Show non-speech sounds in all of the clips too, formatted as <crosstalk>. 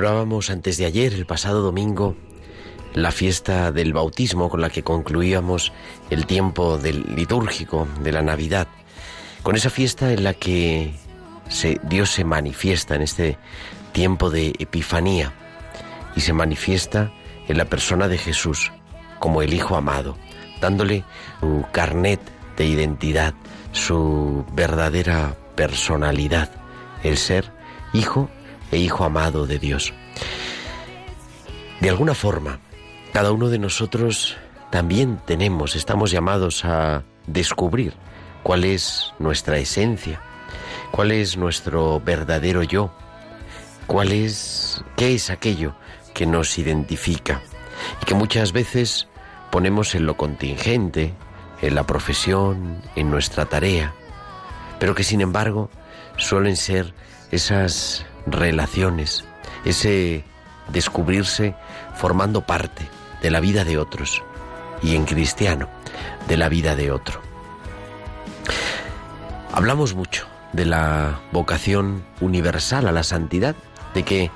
Celebrábamos antes de ayer, el pasado domingo, la fiesta del bautismo con la que concluíamos el tiempo del litúrgico de la Navidad. Con esa fiesta en la que se- Dios se manifiesta en este tiempo de Epifanía y se manifiesta en la persona de Jesús como el Hijo amado, dándole su carnet de identidad, su verdadera personalidad, el ser Hijo e Hijo amado de Dios. De alguna forma, cada uno de nosotros también tenemos, estamos llamados a descubrir cuál es nuestra esencia, cuál es nuestro verdadero yo, cuál es, qué es aquello que nos identifica y que muchas veces ponemos en lo contingente, en la profesión, en nuestra tarea, pero que sin embargo suelen ser esas relaciones, ese descubrirse formando parte de la vida de otros y en cristiano de la vida de otro. Hablamos mucho de la vocación universal a la santidad, de que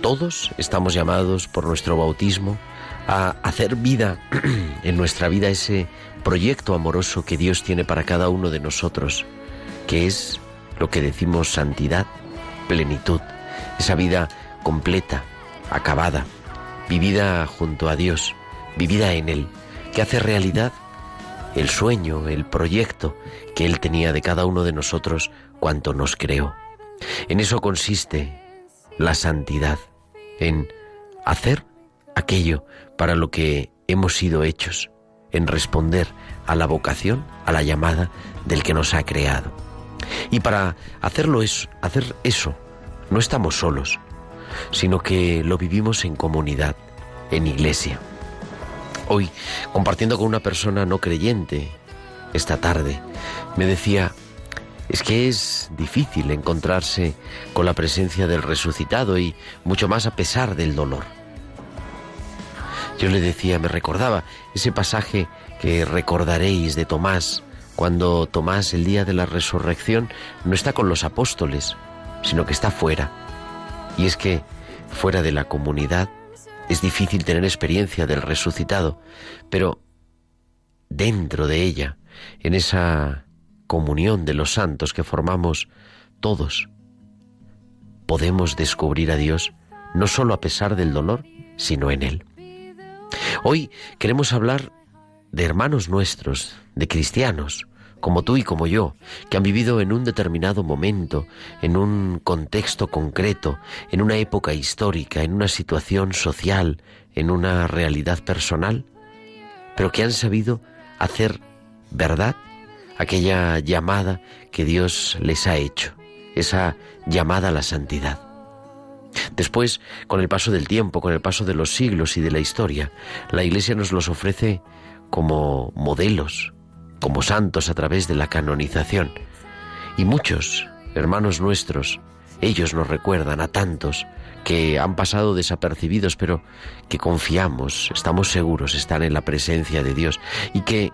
todos estamos llamados por nuestro bautismo a hacer vida <clears throat> en nuestra vida ese proyecto amoroso que Dios tiene para cada uno de nosotros, que es lo que decimos santidad, plenitud, esa vida completa, acabada, vivida junto a Dios, vivida en Él, que hace realidad el sueño, el proyecto que Él tenía de cada uno de nosotros cuanto nos creó. En eso consiste la santidad, en hacer aquello para lo que hemos sido hechos, en responder a la vocación, a la llamada del que nos ha creado. Y para hacerlo es hacer eso, no estamos solos, sino que lo vivimos en comunidad, en iglesia. Hoy, compartiendo con una persona no creyente, esta tarde, me decía, es que es difícil encontrarse con la presencia del resucitado y mucho más a pesar del dolor. Yo le decía, me recordaba ese pasaje que recordaréis de Tomás, cuando Tomás el día de la resurrección no está con los apóstoles, sino que está fuera. Y es que fuera de la comunidad es difícil tener experiencia del resucitado, pero dentro de ella, en esa comunión de los santos que formamos todos, podemos descubrir a Dios no solo a pesar del dolor, sino en Él. Hoy queremos hablar de hermanos nuestros, de cristianos, como tú y como yo, que han vivido en un determinado momento, en un contexto concreto, en una época histórica, en una situación social, en una realidad personal, pero que han sabido hacer verdad aquella llamada que Dios les ha hecho, esa llamada a la santidad. Después, con el paso del tiempo, con el paso de los siglos y de la historia, la Iglesia nos los ofrece como modelos, como santos a través de la canonización. Y muchos hermanos nuestros, ellos nos recuerdan a tantos que han pasado desapercibidos, pero que confiamos, estamos seguros, están en la presencia de Dios y que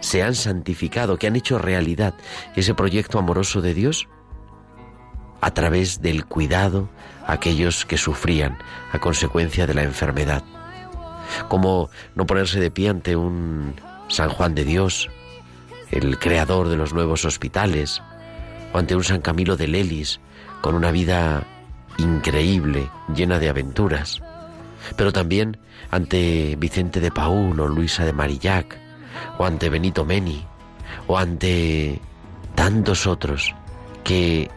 se han santificado, que han hecho realidad ese proyecto amoroso de Dios a través del cuidado a aquellos que sufrían a consecuencia de la enfermedad. Como no ponerse de pie ante un San Juan de Dios, el creador de los nuevos hospitales, o ante un San Camilo de Lelis, con una vida increíble, llena de aventuras, pero también ante Vicente de Paúl o Luisa de Marillac, o ante Benito Meni, o ante tantos otros que,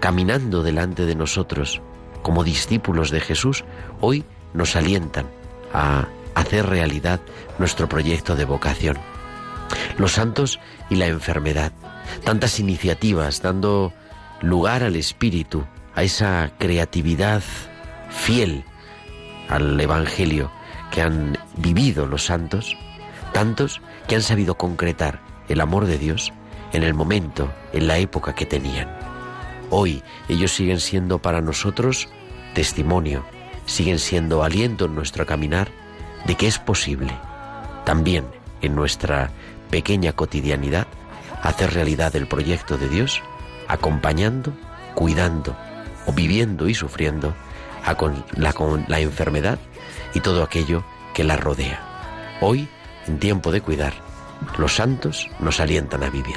caminando delante de nosotros como discípulos de Jesús, hoy nos alientan a hacer realidad nuestro proyecto de vocación. Los santos y la enfermedad, tantas iniciativas dando lugar al espíritu, a esa creatividad fiel al Evangelio que han vivido los santos, tantos que han sabido concretar el amor de Dios en el momento, en la época que tenían. Hoy ellos siguen siendo para nosotros testimonio, siguen siendo aliento en nuestro caminar de que es posible, también en nuestra pequeña cotidianidad, hacer realidad el proyecto de Dios, acompañando, cuidando o viviendo y sufriendo a con la, enfermedad y todo aquello que la rodea. Hoy, en tiempo de cuidar, los santos nos alientan a vivir.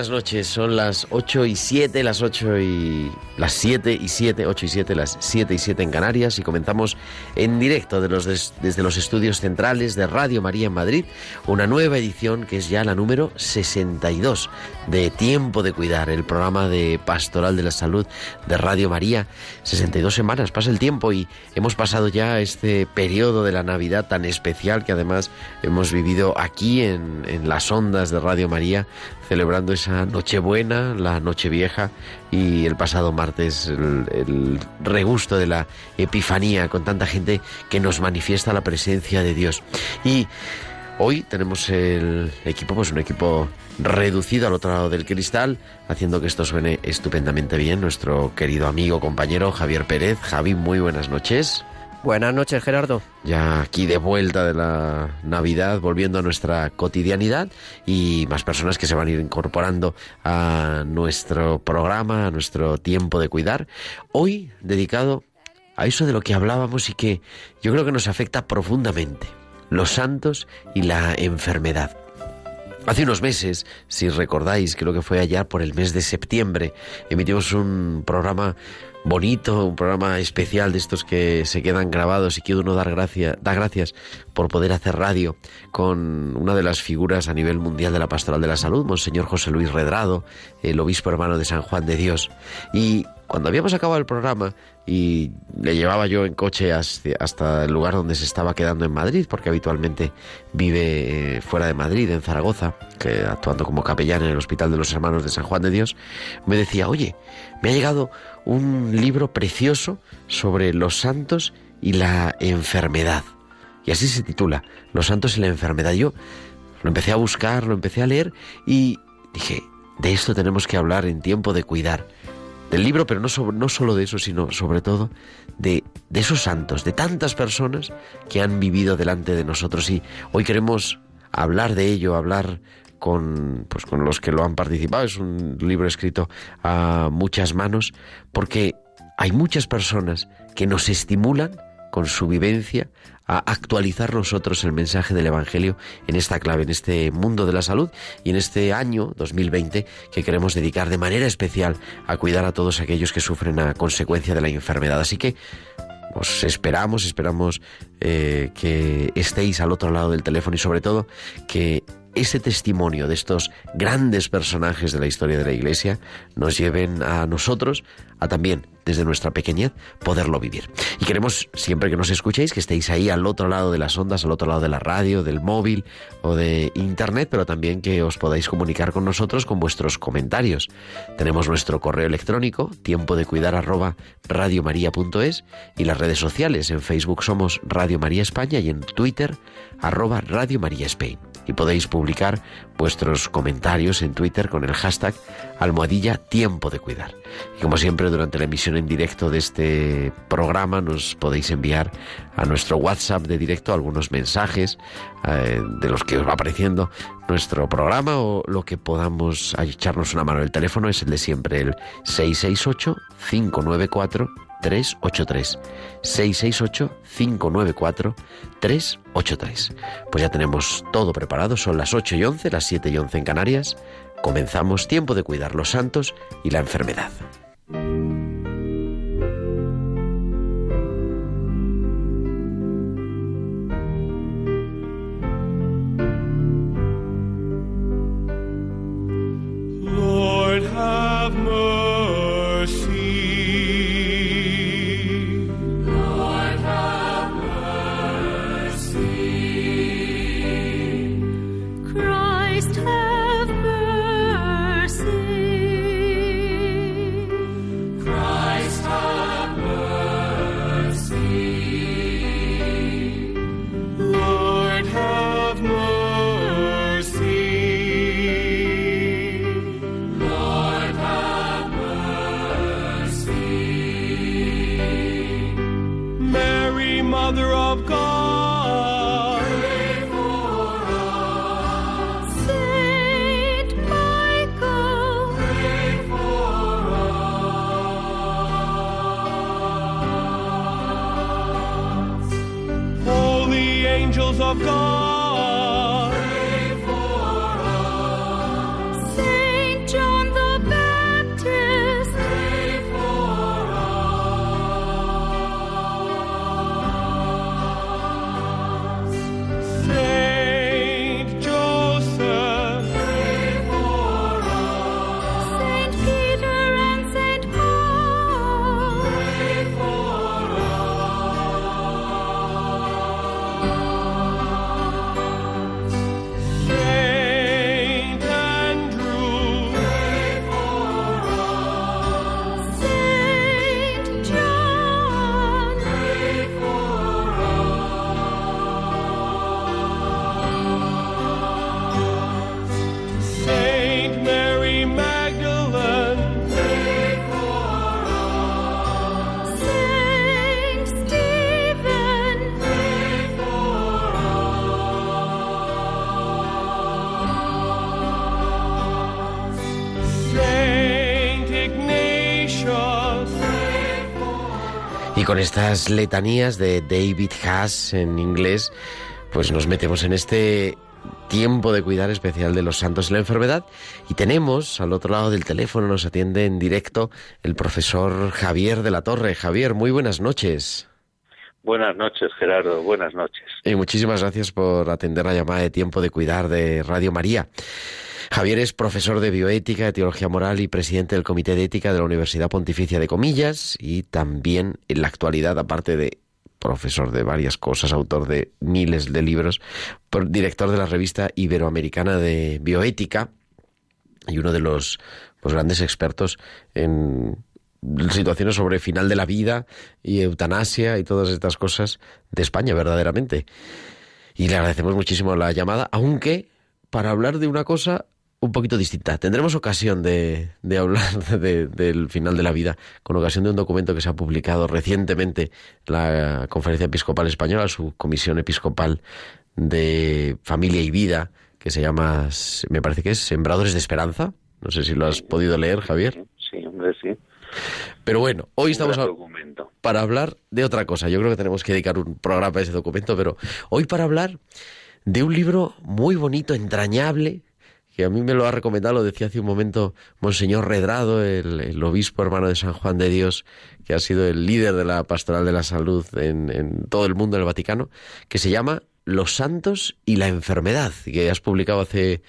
Buenas noches, son las 8 y 7, las 8 y las 7 y 7, 8 y 7, las 7 y 7 en Canarias y comenzamos en directo de los desde los estudios centrales de Radio María en Madrid, una nueva edición que es ya la número 62 de Tiempo de Cuidar, el programa de Pastoral de la Salud de Radio María. 62 semanas, pasa el tiempo y hemos pasado ya este periodo de la Navidad tan especial que además hemos vivido aquí en, en las ondas de Radio María celebrando esa Nochebuena, la Nochevieja y el pasado martes el, regusto de la Epifanía con tanta gente que nos manifiesta la presencia de Dios. Y hoy tenemos el equipo, pues un equipo reducido al otro lado del cristal, haciendo que esto suene estupendamente bien. Nuestro querido amigo, compañero Javier Pérez. Javi, muy buenas noches. Buenas noches, Gerardo. Ya aquí de vuelta de la Navidad, volviendo a nuestra cotidianidad y más personas que se van a ir incorporando a nuestro programa, a nuestro tiempo de cuidar. Hoy dedicado a eso de lo que hablábamos y que yo creo que nos afecta profundamente, los santos y la enfermedad. Hace unos meses, si recordáis, creo que fue allá por el mes de septiembre, emitimos un programa bonito, un programa especial de estos que se quedan grabados y quiero uno dar gracia, da gracias por poder hacer radio con una de las figuras a nivel mundial de la pastoral de la salud, Monseñor José Luis Redrado, el obispo hermano de San Juan de Dios. Y cuando habíamos acabado el programa y le llevaba yo en coche hasta el lugar donde se estaba quedando en Madrid, porque habitualmente vive eh, fuera de Madrid, en Zaragoza, actuando como capellán en el Hospital de los Hermanos de San Juan de Dios, me decía, oye, me ha llegado un libro precioso sobre los santos y la enfermedad. Y así se titula, Los santos y la enfermedad. Yo lo empecé a buscar, lo empecé a leer y dije, de esto tenemos que hablar en tiempo de cuidar. Del libro, pero no, no solo de eso, sino sobre todo de, de esos santos, de tantas personas que han vivido delante de nosotros. Y hoy queremos hablar de ello, hablar con, pues, con los que lo han participado. Es un libro escrito a muchas manos porque hay muchas personas que nos estimulan con su vivencia a actualizar nosotros el mensaje del Evangelio en esta clave, en este mundo de la salud y en este año 2020 que queremos dedicar de manera especial a cuidar a todos aquellos que sufren a consecuencia de la enfermedad. Así que os esperamos, esperamos eh, que estéis al otro lado del teléfono y sobre todo que ese testimonio de estos grandes personajes de la historia de la Iglesia nos lleven a nosotros a también, desde nuestra pequeñez, poderlo vivir. Y queremos, siempre que nos escuchéis, que estéis ahí al otro lado de las ondas, al otro lado de la radio, del móvil o de Internet, pero también que os podáis comunicar con nosotros con vuestros comentarios. Tenemos nuestro correo electrónico, tiempo de cuidar arroba radiomaria.es y las redes sociales. En Facebook somos Radio María España y en Twitter arroba Radio María Spain y podéis publicar vuestros comentarios en Twitter con el hashtag almohadilla tiempo de cuidar. Y como siempre durante la emisión en directo de este programa nos podéis enviar a nuestro WhatsApp de directo algunos mensajes eh, de los que os va apareciendo nuestro programa o lo que podamos echarnos una mano. El teléfono es el de siempre, el 668 594 383 668 594 383. Pues ya tenemos todo preparado, son las 8 y 11, las 7 y 11 en Canarias. Comenzamos tiempo de cuidar los santos y la enfermedad. angels of God. Con estas letanías de David Haas en inglés, pues nos metemos en este tiempo de cuidar especial de los santos y la enfermedad. Y tenemos al otro lado del teléfono, nos atiende en directo el profesor Javier de la Torre. Javier, muy buenas noches. Buenas noches, Gerardo. Buenas noches. Y muchísimas gracias por atender la llamada de tiempo de cuidar de Radio María. Javier es profesor de bioética, de teología moral y presidente del Comité de Ética de la Universidad Pontificia de Comillas y también en la actualidad, aparte de profesor de varias cosas, autor de miles de libros, director de la revista Iberoamericana de Bioética y uno de los pues, grandes expertos en situaciones sobre final de la vida y eutanasia y todas estas cosas de España, verdaderamente. Y le agradecemos muchísimo la llamada, aunque para hablar de una cosa un poquito distinta. Tendremos ocasión de, de hablar <laughs> del final de la vida con ocasión de un documento que se ha publicado recientemente la Conferencia Episcopal Española, su Comisión Episcopal de Familia y Vida, que se llama, me parece que es Sembradores de Esperanza. No sé si lo has podido leer, Javier. Sí, hombre, sí. Pero bueno, hoy estamos para hablar de otra cosa. Yo creo que tenemos que dedicar un programa a ese documento, pero hoy para hablar de un libro muy bonito, entrañable, que a mí me lo ha recomendado, lo decía hace un momento Monseñor Redrado, el, obispo hermano de San Juan de Dios, que ha sido el líder de la pastoral de la salud en, todo el mundo, en el Vaticano, que se llama Los santos y la enfermedad, que has publicado hace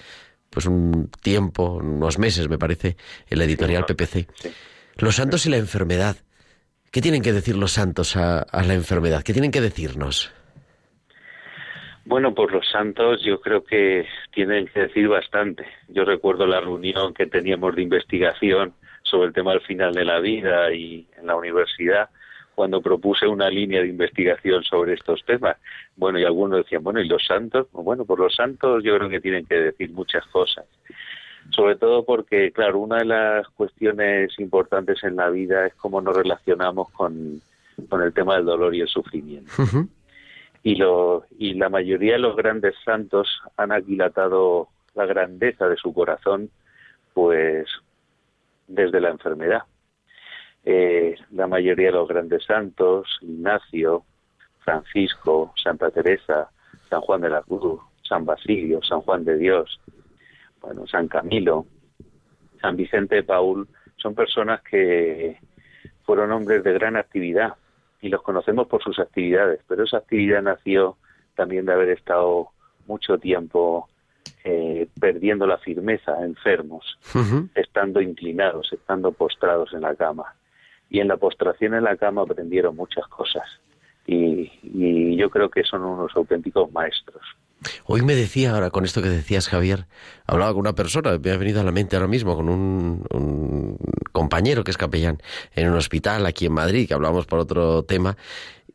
pues un tiempo, unos meses me parece, en la editorial PPC. Los santos y la enfermedad. ¿Qué tienen que decir los santos a, la enfermedad? ¿Qué tienen que decirnos? Bueno, pues los santos yo creo que tienen que decir bastante. Yo recuerdo la reunión que teníamos de investigación sobre el tema del final de la vida y en la universidad cuando propuse una línea de investigación sobre estos temas. Bueno, y algunos decían, bueno, ¿y los santos? Bueno, pues los santos yo creo que tienen que decir muchas cosas. Sobre todo porque, claro, una de las cuestiones importantes en la vida es cómo nos relacionamos con, con el tema del dolor y el sufrimiento. y, lo, y la mayoría de los grandes santos han aquilatado la grandeza de su corazón, pues desde la enfermedad. Eh, la mayoría de los grandes santos, Ignacio, Francisco, Santa Teresa, San Juan de la Cruz, San Basilio, San Juan de Dios, bueno, San Camilo, San Vicente de Paul, son personas que fueron hombres de gran actividad y los conocemos por sus actividades, pero esa actividad nació también de haber estado mucho tiempo eh, perdiendo la firmeza, enfermos, estando inclinados, estando postrados en la cama. Y en la postración en la cama aprendieron muchas cosas. Y, y yo creo que son unos auténticos maestros. Hoy me decía, ahora con esto que decías, Javier, hablaba con una persona, me ha venido a la mente ahora mismo, con un, un compañero que es capellán en un hospital aquí en Madrid, que hablamos por otro tema,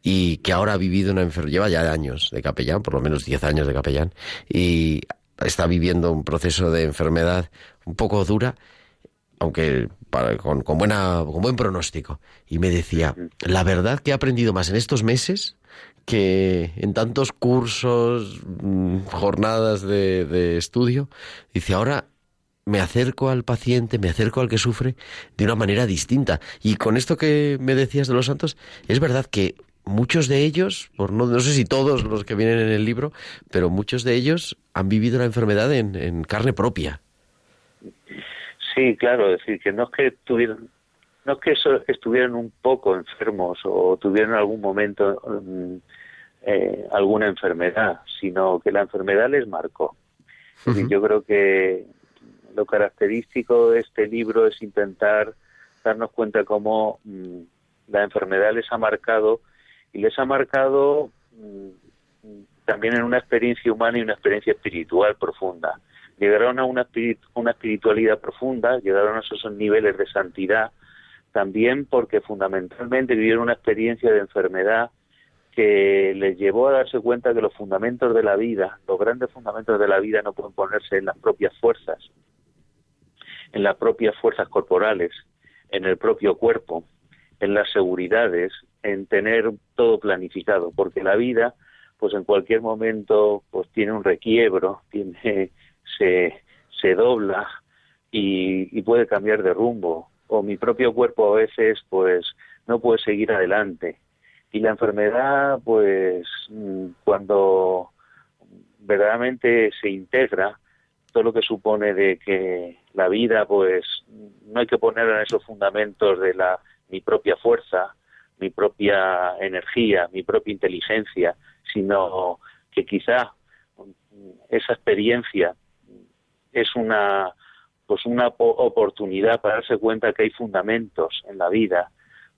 y que ahora ha vivido una enfermedad, lleva ya años de capellán, por lo menos 10 años de capellán, y está viviendo un proceso de enfermedad un poco dura, aunque con, buena, con buen pronóstico. Y me decía, la verdad que he aprendido más en estos meses que en tantos cursos, mm, jornadas de, de estudio. Dice, ahora me acerco al paciente, me acerco al que sufre de una manera distinta. Y con esto que me decías de los santos, es verdad que muchos de ellos, por no, no sé si todos los que vienen en el libro, pero muchos de ellos han vivido la enfermedad en, carne propia. Sí, claro, es decir, que no es que tuvieran, no es que estuvieran un poco enfermos o tuvieran en algún momento mm, eh, alguna enfermedad, sino que la enfermedad les marcó. yo creo que lo característico de este libro es intentar darnos cuenta cómo mm, la enfermedad les ha marcado y les ha marcado mm, también en una experiencia humana y una experiencia espiritual profunda. Llegaron a una, una espiritualidad profunda, llegaron a esos niveles de santidad, también porque fundamentalmente vivieron una experiencia de enfermedad que les llevó a darse cuenta que los fundamentos de la vida, los grandes fundamentos de la vida no pueden ponerse en las propias fuerzas, en las propias fuerzas corporales, en el propio cuerpo, en las seguridades, en tener todo planificado, porque la vida, pues en cualquier momento, pues tiene un requiebro, <laughs> tiene, se, se dobla y, y puede cambiar de rumbo. O mi propio cuerpo a veces, pues no puede seguir adelante. Y la enfermedad, pues mm, cuando verdaderamente se integra, todo lo que supone de que la vida, pues no hay que poner en esos fundamentos de la mi propia fuerza, mi propia energía, mi propia inteligencia, sino que quizá esa experiencia es una pues una oportunidad para darse cuenta que hay fundamentos en la vida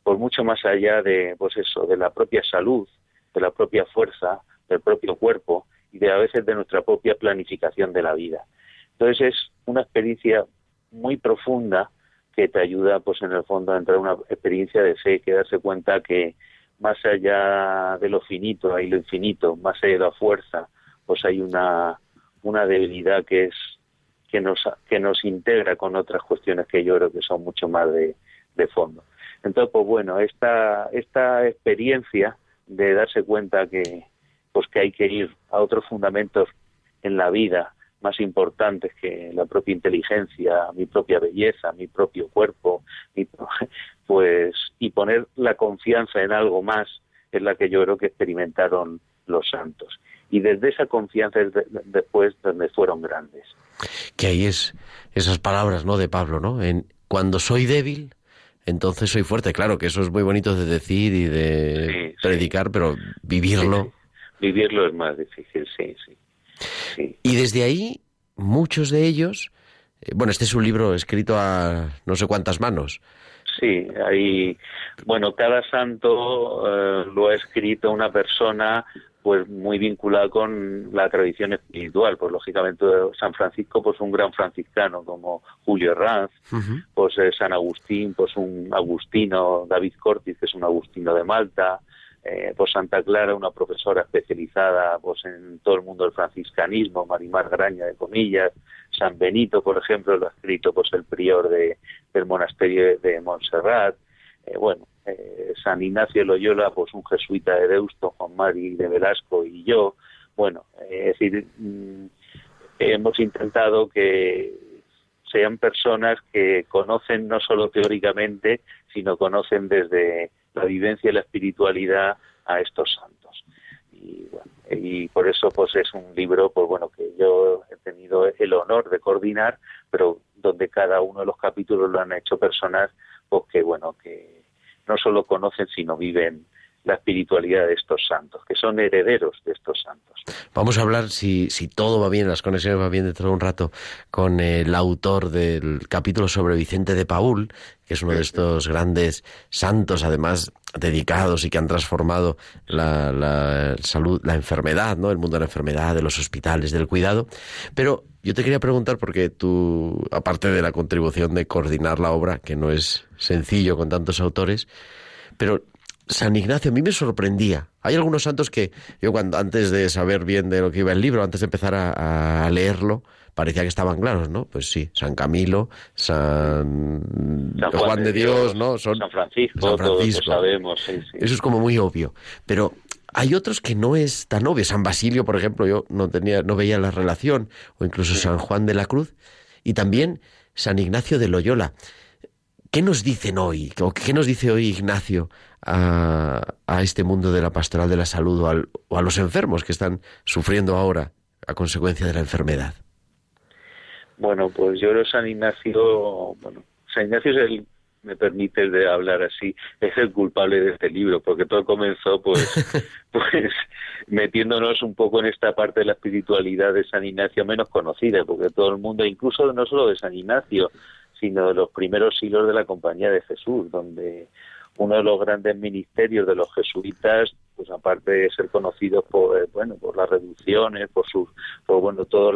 por mucho más allá de pues eso de la propia salud de la propia fuerza del propio cuerpo y de a veces de nuestra propia planificación de la vida. Entonces es una experiencia muy profunda que te ayuda, pues en el fondo, a entrar en una experiencia de fe, que darse cuenta que más allá de lo finito hay lo infinito, más allá de la fuerza, pues hay una, una debilidad que es que nos, que nos integra con otras cuestiones que yo creo que son mucho más de, de fondo. Entonces, pues bueno, esta, esta experiencia de darse cuenta que, pues que hay que ir a otros fundamentos en la vida más importantes que la propia inteligencia, mi propia belleza, mi propio cuerpo, <laughs> pues y poner la confianza en algo más es la que yo creo que experimentaron los santos. Y desde esa confianza es después donde fueron grandes. Que ahí es esas palabras, ¿no? De Pablo, ¿no? En cuando soy débil, entonces soy fuerte. Claro que eso es muy bonito de decir y de predicar, pero vivirlo. Vivirlo es más difícil, sí, sí. Y desde ahí, muchos de ellos, eh, bueno, este es un libro escrito a no sé cuántas manos. Sí, hay, bueno, cada santo eh, lo ha escrito una persona pues muy vinculada con la tradición espiritual, pues lógicamente San Francisco pues un gran franciscano como Julio Herranz, pues eh, San Agustín, pues un agustino, David Cortis que es un agustino de Malta, eh, pues Santa Clara, una profesora especializada pues en todo el mundo del franciscanismo, Marimar Graña de comillas, San Benito, por ejemplo, lo ha escrito pues el prior de, del monasterio de Montserrat, eh, bueno, eh, San Ignacio Loyola, pues un jesuita de Deusto, Juan Mari de Velasco y yo, bueno, es decir, mm, hemos intentado que sean personas que conocen no solo teóricamente, sino conocen desde la vivencia y la espiritualidad a estos santos. Y, bueno, y por eso pues es un libro pues bueno que yo he tenido el honor de coordinar, pero donde cada uno de los capítulos lo han hecho personas pues que bueno que no solo conocen sino viven la espiritualidad de estos santos, que son herederos de estos santos. Vamos a hablar, si, si todo va bien, las conexiones van bien dentro de un rato, con el autor del capítulo sobre Vicente de Paul, que es uno de estos grandes santos, además dedicados y que han transformado la, la salud, la enfermedad, ¿no? El mundo de la enfermedad, de los hospitales, del cuidado. Pero yo te quería preguntar, porque tú, aparte de la contribución de coordinar la obra, que no es sencillo con tantos autores, pero San Ignacio a mí me sorprendía. Hay algunos santos que yo cuando antes de saber bien de lo que iba el libro, antes de empezar a, leerlo, parecía que estaban claros, ¿no? Pues sí, San Camilo, San, Juan, de Dios, ¿no? San Francisco, San Francisco. sabemos, sí, sí. Eso es como muy obvio, pero hay otros que no es tan obvio. San Basilio, por ejemplo, yo no tenía, no veía la relación, o incluso San Juan de la Cruz, y también San Ignacio de Loyola. ¿Qué nos dicen hoy? ¿Qué nos dice hoy Ignacio a, este mundo de la pastoral de la salud o, a los enfermos que están sufriendo ahora a consecuencia de la enfermedad? Bueno, pues yo creo San Ignacio, bueno, San Ignacio es el, me permite de hablar así, es el culpable de este libro, porque todo comenzó pues, <laughs> pues metiéndonos un poco en esta parte de la espiritualidad de San Ignacio menos conocida, porque todo el mundo, incluso no solo de San Ignacio, sino de los primeros siglos de la Compañía de Jesús, donde uno de los grandes ministerios de los jesuitas, pues aparte de ser conocidos por eh, bueno por las reducciones, por su por bueno todo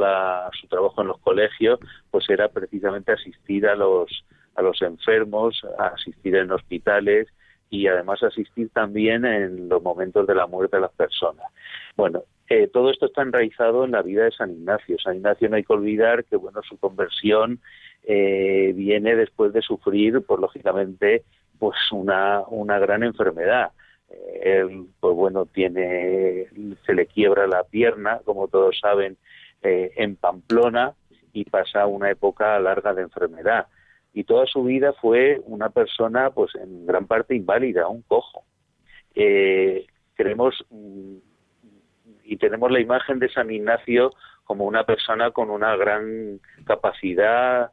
su trabajo en los colegios, pues era precisamente asistir a los a los enfermos, asistir en hospitales y además asistir también en los momentos de la muerte de las personas. Bueno, todo esto está enraizado en la vida de San Ignacio. San Ignacio no hay que olvidar que bueno su conversión eh, viene después de sufrir, pues lógicamente, pues una, una gran enfermedad. Eh, él, pues bueno, tiene, se le quiebra la pierna, como todos saben, eh, en Pamplona y pasa una época larga de enfermedad. Y toda su vida fue una persona, pues en gran parte inválida, un cojo. Creemos mm, y tenemos la imagen de San Ignacio como una persona con una gran capacidad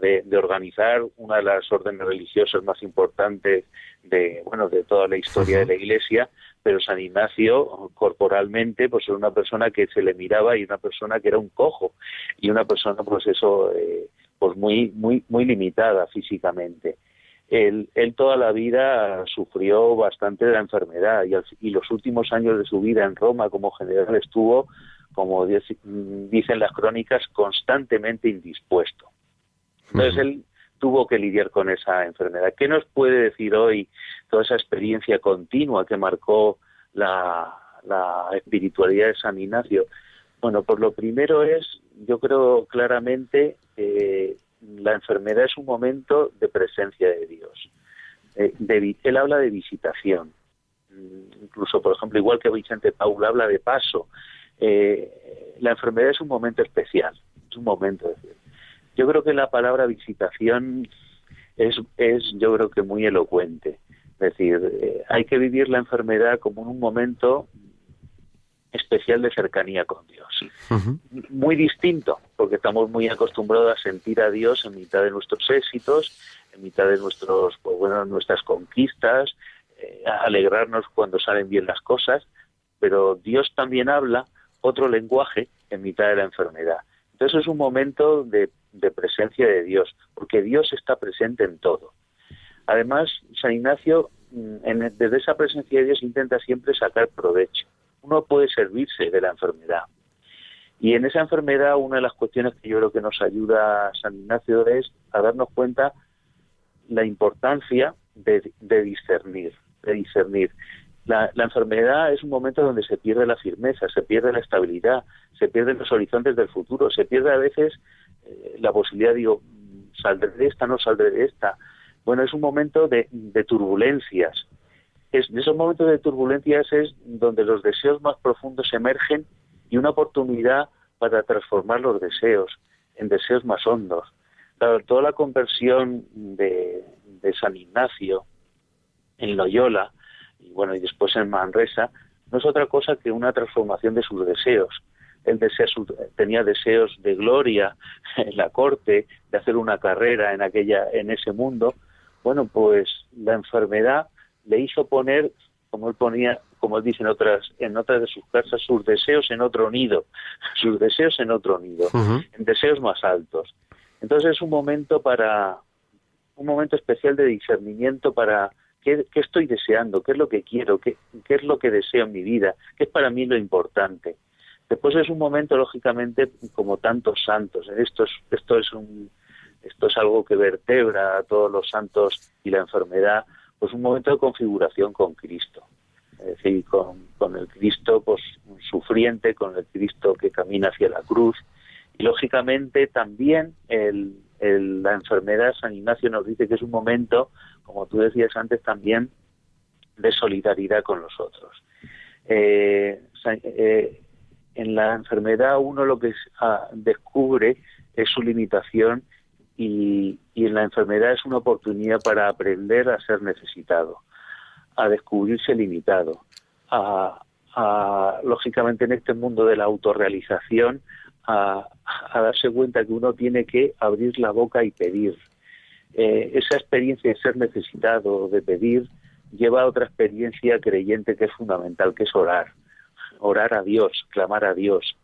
de, organizar una de las órdenes religiosas más importantes de bueno de toda la historia de la Iglesia, pero San Ignacio corporalmente pues era una persona que se le miraba y una persona que era un cojo y una persona pues eso eh, pues muy muy muy limitada físicamente. Él, él, toda la vida sufrió bastante de la enfermedad y, y, los últimos años de su vida en Roma como general estuvo, como dicen las crónicas, constantemente indispuesto. Entonces él tuvo que lidiar con esa enfermedad. ¿Qué nos puede decir hoy toda esa experiencia continua que marcó la, espiritualidad de San Ignacio? Bueno, pues lo primero es, yo creo claramente, que la enfermedad es un momento de presencia de Dios. Eh, él habla de visitación. Mm, incluso, por ejemplo, igual que Vicente Paul habla de paso. Eh, la enfermedad es un momento especial, es un momento. Yo creo que la palabra visitación es, es yo creo que muy elocuente. Es decir, eh, hay que vivir la enfermedad como un momento especial de cercanía con Dios. Muy distinto, porque estamos muy acostumbrados a sentir a Dios en mitad de nuestros éxitos, en mitad de nuestros, pues bueno, nuestras conquistas, eh, a alegrarnos cuando salen bien las cosas, pero Dios también habla otro lenguaje en mitad de la enfermedad. Entonces es un momento de, presencia de Dios, porque Dios está presente en todo. Además, San Ignacio, mm, desde esa presencia de Dios, intenta siempre sacar provecho. Uno puede servirse de la enfermedad. Y en esa enfermedad, una de las cuestiones que yo creo que nos ayuda San Ignacio es a darnos cuenta la importancia de, discernir, de discernir. La, enfermedad es un momento donde se pierde la firmeza, se pierde la estabilidad, se pierden los horizontes del futuro, se pierde a veces eh, la posibilidad, digo, saldré de esta, no saldré de esta. Bueno, es un momento de, turbulencias. Es, de esos momentos de turbulencias es donde los deseos más profundos emergen y una oportunidad para transformar los deseos en deseos más hondos. toda la conversión de, de San Ignacio en Loyola, y bueno, y después en Manresa, no es otra cosa que una transformación de sus deseos. Él tenía deseos de gloria <laughs> en la corte, de hacer una carrera en aquella, en ese mundo. Bueno, pues la enfermedad le hizo poner, como él ponía, como él dice en otras, en otras de sus casas, sus deseos en otro nido, <laughs> sus deseos en otro nido, en deseos más altos. Entonces es un momento para, un momento especial de discernimiento para ¿Qué, estoy deseando? ¿Qué es lo que quiero? ¿Qué, es lo que deseo en mi vida? ¿Qué es para mí lo importante? Después es un momento, lógicamente, como tantos santos. Esto es, esto es, un, esto es algo que vertebra a todos los santos y la enfermedad, pues un momento de configuración con Cristo. Es decir, con, el Cristo pues, sufriente, con el Cristo que camina hacia la cruz. Y lógicamente también la enfermedad, San Ignacio nos dice que es un momento, como tú decías antes, también de solidaridad con los otros. Eh, eh, en la enfermedad uno lo que ah, descubre es su limitación y, en la enfermedad es una oportunidad para aprender a ser necesitado, a descubrirse limitado, a, a lógicamente en este mundo de la autorrealización a, darse cuenta que uno tiene que abrir la boca y pedir. Eh, esa experiencia de ser necesitado, de pedir, lleva a otra experiencia creyente que es fundamental, que es orar. Orar a Dios, clamar a Dios.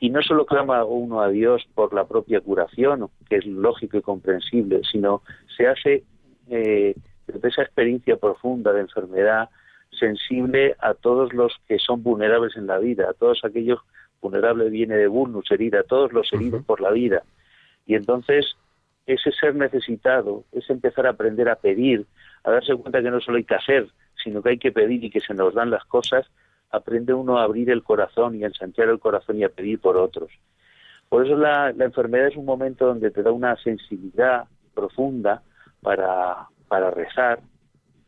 Y no solo clama uno a Dios por la propia curación, que es lógico y comprensible, sino se hace eh, desde esa experiencia profunda de enfermedad sensible a todos los que son vulnerables en la vida, a todos aquellos vulnerable viene de vulnus, herida, todos los heridos por la vida. Y entonces ese ser necesitado es empezar a aprender a pedir, a darse cuenta que no solo hay que hacer, sino que hay que pedir y que se nos dan las cosas, aprende uno a abrir el corazón y a ensanchar el corazón y a pedir por otros. Por eso la, la enfermedad es un momento donde te da una sensibilidad profunda para, para rezar,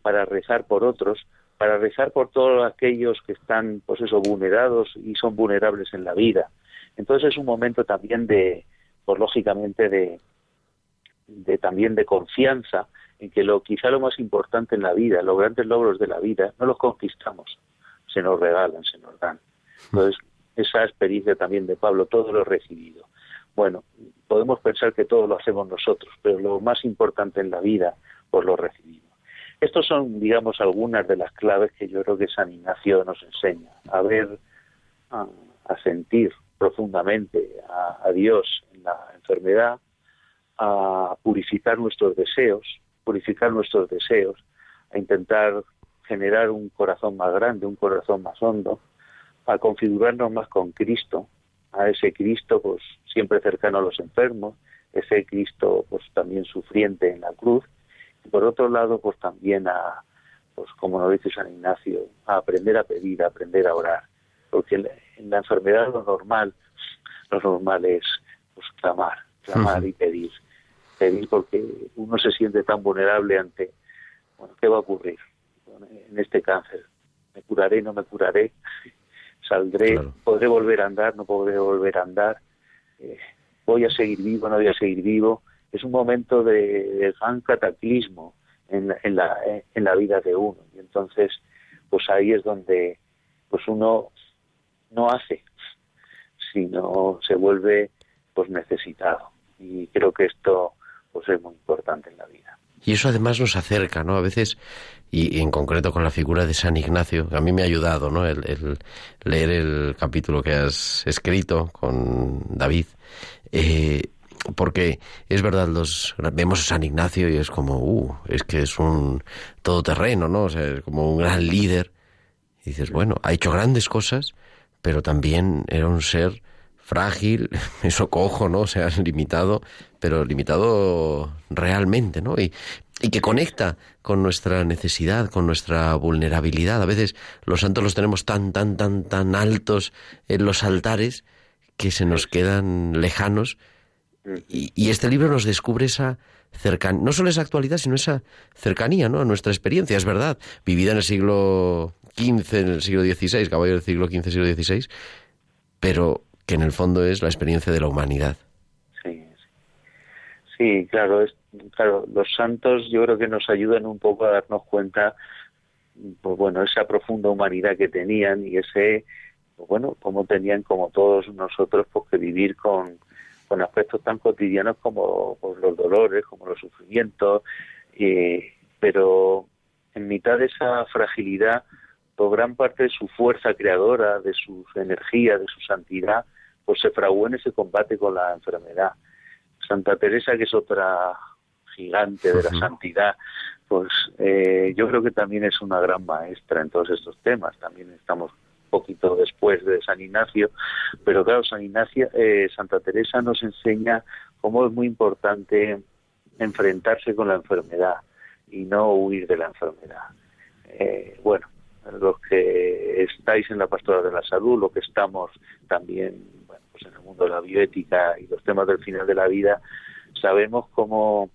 para rezar por otros, para rezar por todos aquellos que están, pues eso, vulnerados y son vulnerables en la vida. Entonces es un momento también de, pues lógicamente de, de también de confianza en que lo quizá lo más importante en la vida, los grandes logros de la vida, no los conquistamos, se nos regalan, se nos dan. Entonces, esa experiencia también de Pablo, todo lo recibido. Bueno, podemos pensar que todo lo hacemos nosotros, pero lo más importante en la vida, pues lo recibimos. Estos son, digamos, algunas de las claves que yo creo que San Ignacio nos enseña, a ver, a, sentir profundamente a, Dios en la enfermedad, a purificar nuestros deseos, purificar nuestros deseos, a intentar generar un corazón más grande, un corazón más hondo, a configurarnos más con Cristo, a ese Cristo pues siempre cercano a los enfermos, ese Cristo pues también sufriente en la cruz y por otro lado, pues también a, pues como nos dice San Ignacio, a aprender a pedir, a aprender a orar. Porque en la, enfermedad lo normal, lo normal es pues clamar, clamar y pedir. Pedir porque uno se siente tan vulnerable ante, bueno, ¿qué va a ocurrir en este cáncer? ¿Me curaré, no me curaré? <laughs> ¿Saldré? ¿Podré volver a andar, no podré volver a andar? Eh, ¿Voy a seguir vivo, no voy a seguir vivo? es un momento de, gran cataclismo en, en, la, en la vida de uno. Y entonces, pues ahí es donde pues uno no hace, sino se vuelve pues necesitado. Y creo que esto pues es muy importante en la vida. Y eso además nos acerca, ¿no? A veces, y, en concreto con la figura de San Ignacio, que a mí me ha ayudado, ¿no? El, leer el capítulo que has escrito con David. Eh, porque es verdad, los vemos a San Ignacio y es como, uh, es que es un todoterreno, ¿no? O sea, es como un gran líder. Y dices, bueno, ha hecho grandes cosas, pero también era un ser frágil, <laughs> eso cojo, ¿no? O sea, <laughs> limitado, pero limitado realmente, ¿no? Y, y que conecta con nuestra necesidad, con nuestra vulnerabilidad. A veces los santos los tenemos tan, tan, tan, tan altos en los altares que se nos quedan lejanos y, este libro nos descubre esa cercanía, no solo esa actualidad, sino esa cercanía ¿no? a nuestra experiencia, es verdad, vivida en el siglo XV, en el siglo XVI, caballo del siglo XV, siglo XVI, pero que en el fondo es la experiencia de la humanidad. Sí, sí. claro, es, claro, los santos yo creo que nos ayudan un poco a darnos cuenta, pues bueno, esa profunda humanidad que tenían y ese, pues bueno, como tenían como todos nosotros, pues que vivir con, con aspectos tan cotidianos como pues, los dolores, como los sufrimientos, pero en mitad de esa fragilidad, por gran parte de su fuerza creadora, de su energía, de su santidad, pues se fraguó en ese combate con la enfermedad. Santa Teresa, que es otra gigante de la santidad, pues eh, yo creo que también es una gran maestra en todos estos temas. También estamos poquito después de San Ignacio, pero claro, San Ignacio, eh, Santa Teresa nos enseña cómo es muy importante enfrentarse con la enfermedad y no huir de la enfermedad. Eh, bueno, los que estáis en la pastora de la salud, los que estamos también pues en el mundo de la bioética y los temas del final de la vida, sabemos cómo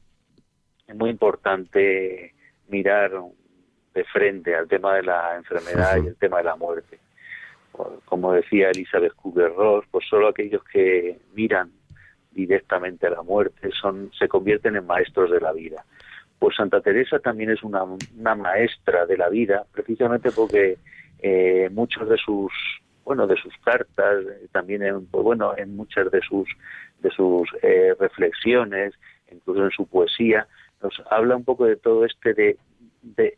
es muy importante mirar de frente al tema de la enfermedad y el tema de la muerte como decía Elizabeth Kubler-Ross, pues solo aquellos que miran directamente a la muerte son se convierten en maestros de la vida. Pues Santa Teresa también es una, maestra de la vida, precisamente porque eh, muchos de sus bueno de sus cartas, también en, pues bueno en muchas de sus de sus eh, reflexiones, incluso en su poesía, nos habla un poco de todo este de, de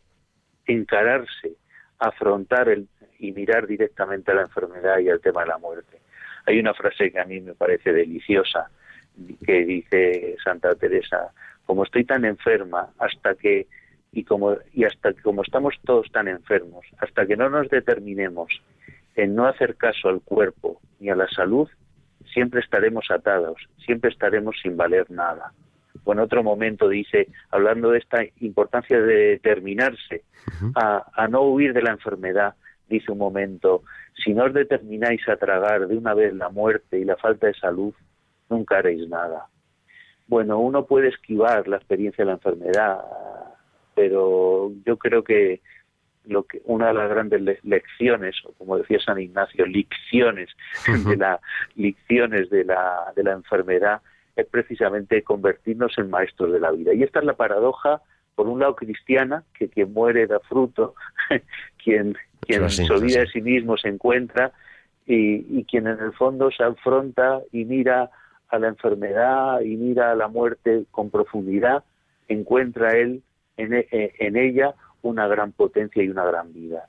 encararse, afrontar el, y mirar directamente a la enfermedad y al tema de la muerte. Hay una frase que a mí me parece deliciosa que dice Santa Teresa, como estoy tan enferma hasta que y como y hasta que como estamos todos tan enfermos, hasta que no nos determinemos en no hacer caso al cuerpo ni a la salud, siempre estaremos atados, siempre estaremos sin valer nada. O en otro momento dice, hablando de esta importancia de determinarse a, a no huir de la enfermedad, dice un momento, si no os determináis a tragar de una vez la muerte y la falta de salud, nunca haréis nada. Bueno, uno puede esquivar la experiencia de la enfermedad, pero yo creo que lo que una de las grandes lecciones, o como decía San Ignacio, lecciones de la lecciones de la de la enfermedad es precisamente convertirnos en maestros de la vida. Y esta es la paradoja por un lado cristiana, que quien muere da fruto, <laughs> quien, quien se olvida de sí mismo se encuentra, y, quien en el fondo se afronta y mira a la enfermedad y mira a la muerte con profundidad, encuentra él en, e, en ella una gran potencia y una gran vida.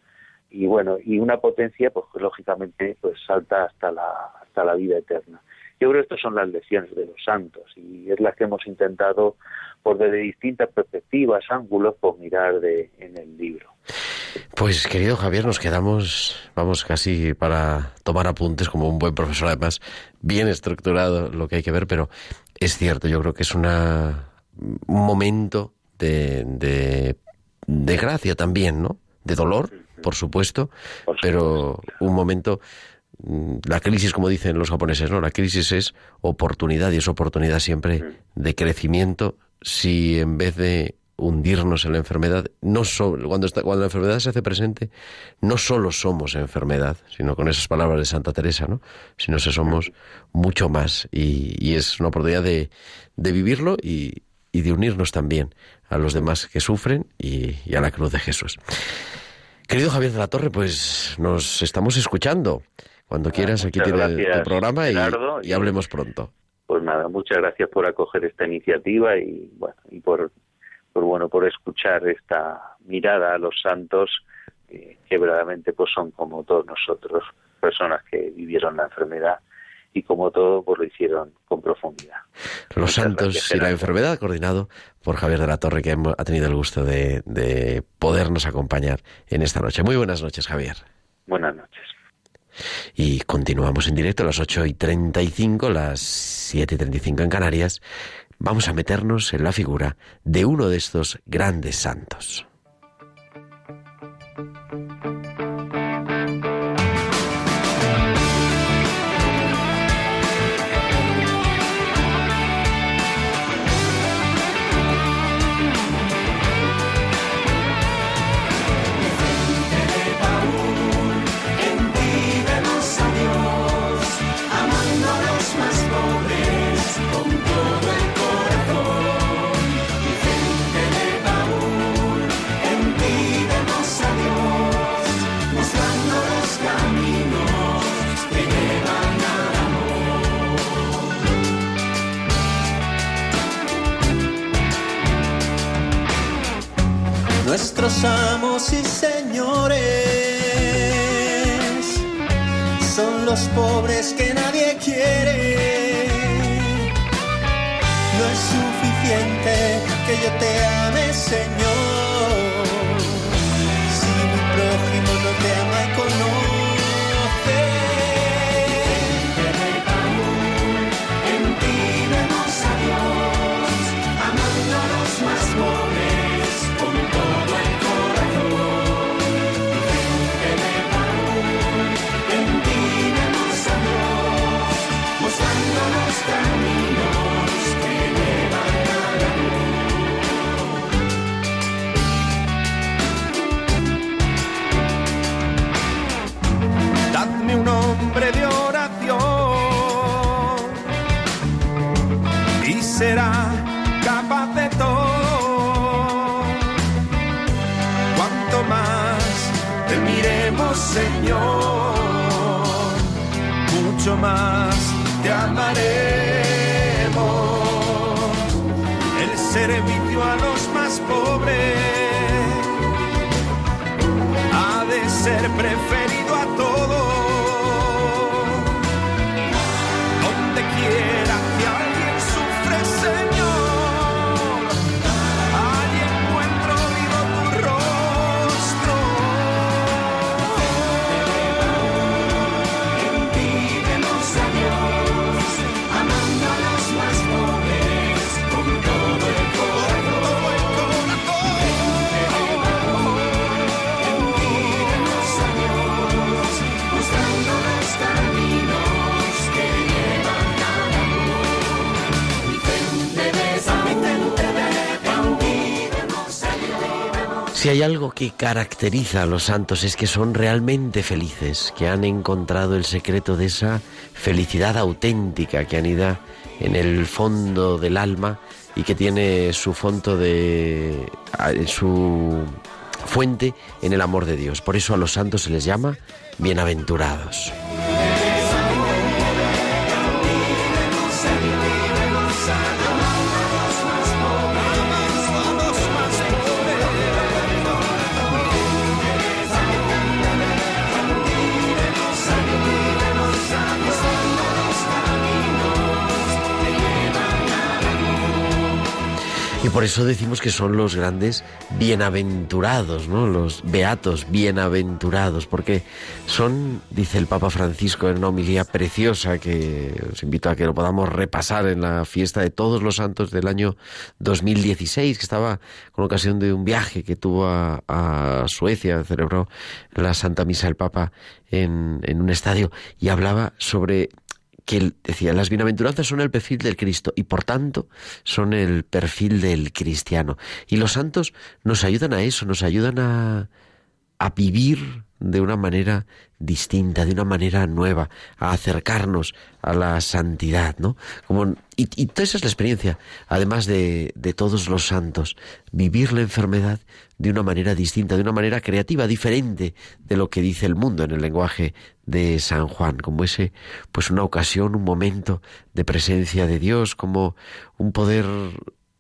Y bueno, y una potencia, pues lógicamente, pues salta hasta la, hasta la vida eterna. Yo creo que estas son las lecciones de los santos y es las que hemos intentado por desde distintas perspectivas, ángulos, por mirar de, en el libro. Pues querido Javier, nos quedamos, vamos casi para tomar apuntes como un buen profesor, además bien estructurado lo que hay que ver, pero es cierto, yo creo que es un momento de, de gracia también, ¿no? De dolor, por supuesto, pero un momento Mm, la crisis, como dicen los japoneses, ¿no? La crisis es oportunidad y es oportunidad siempre de crecimiento si en vez de hundirnos en la enfermedad, no solo, cuando, cuando la enfermedad se hace presente, no solo somos enfermedad, sino con esas palabras de Santa Teresa, ¿no? Sino que somos mucho más y, es una oportunidad de, de vivirlo y, y, de unirnos también a los demás que sufren y, y a la cruz de Jesús. Querido Javier de la Torre, pues nos estamos escuchando. Cuando quieras, aquí tiene el, programa y, hablemos pronto. Pues nada, muchas gracias por acoger esta iniciativa y, bueno, y por, por sino por escuchar esta mirada a los santos que, que verdaderamente pues son como todos nosotros, personas que vivieron la enfermedad y como todo pues lo hicieron con profundidad. Los santos y la enfermedad, coordinado por Javier de la Torre, que ha tenido el gusto de, de podernos acompañar en esta noche. Muy buenas noches, Javier. Buenas noches. Y continuamos en directo a las 8 y 35, las 7 y 35 en Canarias. Vamos a meternos en la figura de uno de estos grandes santos. Te amaremos. El servicio a los más pobres ha de ser preferido Si hay algo que caracteriza a los santos es que son realmente felices, que han encontrado el secreto de esa felicidad auténtica que anida en el fondo del alma y que tiene su fondo de a- su fuente en el amor de Dios. Por eso a los santos se les llama bienaventurados. Por eso decimos que son los grandes bienaventurados, ¿no? Los beatos bienaventurados, porque son, dice el Papa Francisco en una homilía preciosa que os invito a que lo podamos repasar en la fiesta de todos los santos del año 2016, que estaba con ocasión de un viaje que tuvo a, Suecia, celebró la Santa Misa el Papa en un estadio y hablaba sobre que decía, las bienaventuranzas son el perfil del Cristo y por tanto son el perfil del cristiano. Y los santos nos ayudan a eso, nos ayudan a, a vivir de una manera distinta, de una manera nueva, a acercarnos a la santidad, ¿no? Como, y, y toda esa es la experiencia, además de, de todos los santos, vivir la enfermedad de una manera distinta, de una manera creativa, diferente de lo que dice el mundo en el lenguaje de San Juan, como ese, pues una ocasión, un momento de presencia de Dios, como un poder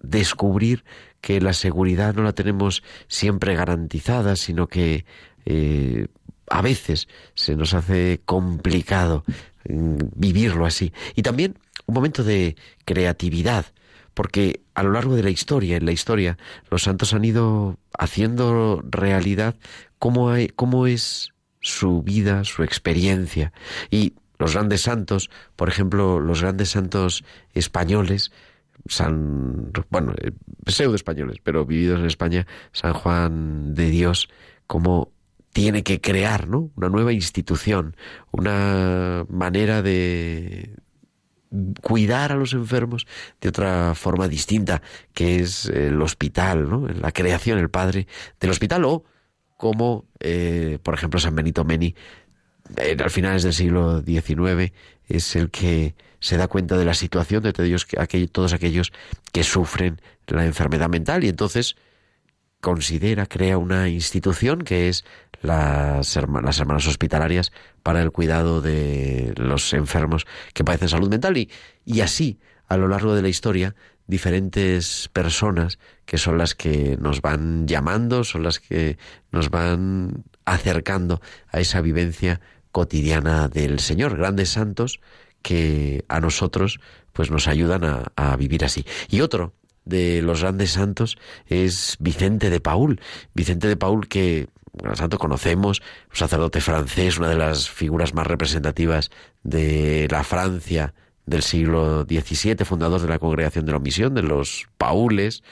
descubrir que la seguridad no la tenemos siempre garantizada, sino que eh, a veces se nos hace complicado mm, vivirlo así. Y también un momento de creatividad, porque a lo largo de la historia, en la historia, los santos han ido haciendo realidad cómo, hay, cómo es su vida, su experiencia. Y los grandes santos, por ejemplo, los grandes santos españoles, San, bueno, eh, pseudo españoles, pero vividos en España, San Juan de Dios, como tiene que crear, ¿no? Una nueva institución, una manera de cuidar a los enfermos de otra forma distinta, que es el hospital, ¿no? La creación, el padre del hospital, o como, eh, por ejemplo, San Benito Meni, en, al finales del siglo XIX, es el que se da cuenta de la situación de todos aquellos que sufren la enfermedad mental y entonces considera, crea una institución que es las, las hermanas hospitalarias para el cuidado de los enfermos que padecen salud mental y, y así a lo largo de la historia diferentes personas que son las que nos van llamando, son las que nos van acercando a esa vivencia cotidiana del Señor, grandes santos que a nosotros pues nos ayudan a, a vivir así. Y otro de los grandes santos es Vicente de Paul. Vicente de Paul que santo conocemos, un sacerdote francés, una de las figuras más representativas de la Francia del siglo XVII, fundador de la Congregación de la Misión, de los Paules,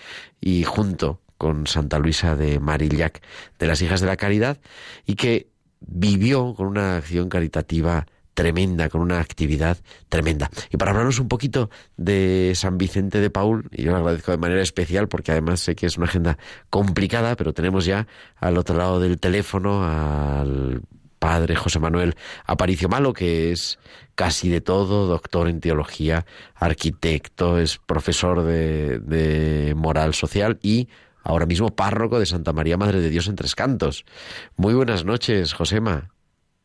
y junto con Santa Luisa de Marillac, de las Hijas de la Caridad, y que vivió con una acción caritativa tremenda, con una actividad tremenda. Y para hablarnos un poquito de San Vicente de Paul, y yo lo agradezco de manera especial porque además sé que es una agenda complicada, pero tenemos ya al otro lado del teléfono al padre José Manuel Aparicio Malo, que es casi de todo, doctor en teología, arquitecto, es profesor de, de moral social y ahora mismo párroco de Santa María Madre de Dios en Tres Cantos. Muy buenas noches, Josema.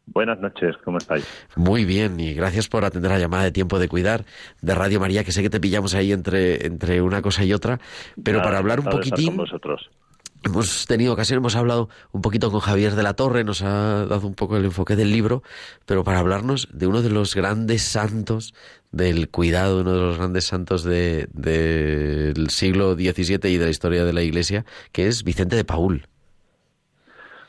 Buenas noches, ¿cómo estáis? Muy bien, y gracias por atender la llamada de tiempo de cuidar de Radio María, que sé que te pillamos ahí entre, entre una cosa y otra, pero Nada, para hablar un de poquitín, vosotros. hemos tenido ocasión, hemos hablado un poquito con Javier de la Torre, nos ha dado un poco el enfoque del libro, pero para hablarnos de uno de los grandes santos del cuidado, uno de los grandes santos de- del siglo XVII y de la historia de la Iglesia, que es Vicente de Paul.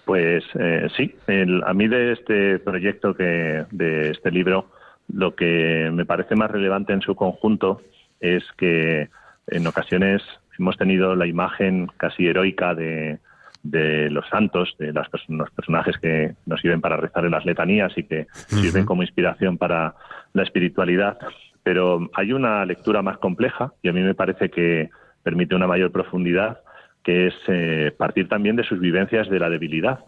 Pues eh, sí, el- a mí de este proyecto, que de este libro, lo que me parece más relevante en su conjunto es que en ocasiones hemos tenido la imagen casi heroica de, de los santos, de las los personajes que nos sirven para rezar en las letanías y que sirven como inspiración para la espiritualidad, pero hay una lectura más compleja y a mí me parece que permite una mayor profundidad, que es eh, partir también de sus vivencias de la debilidad,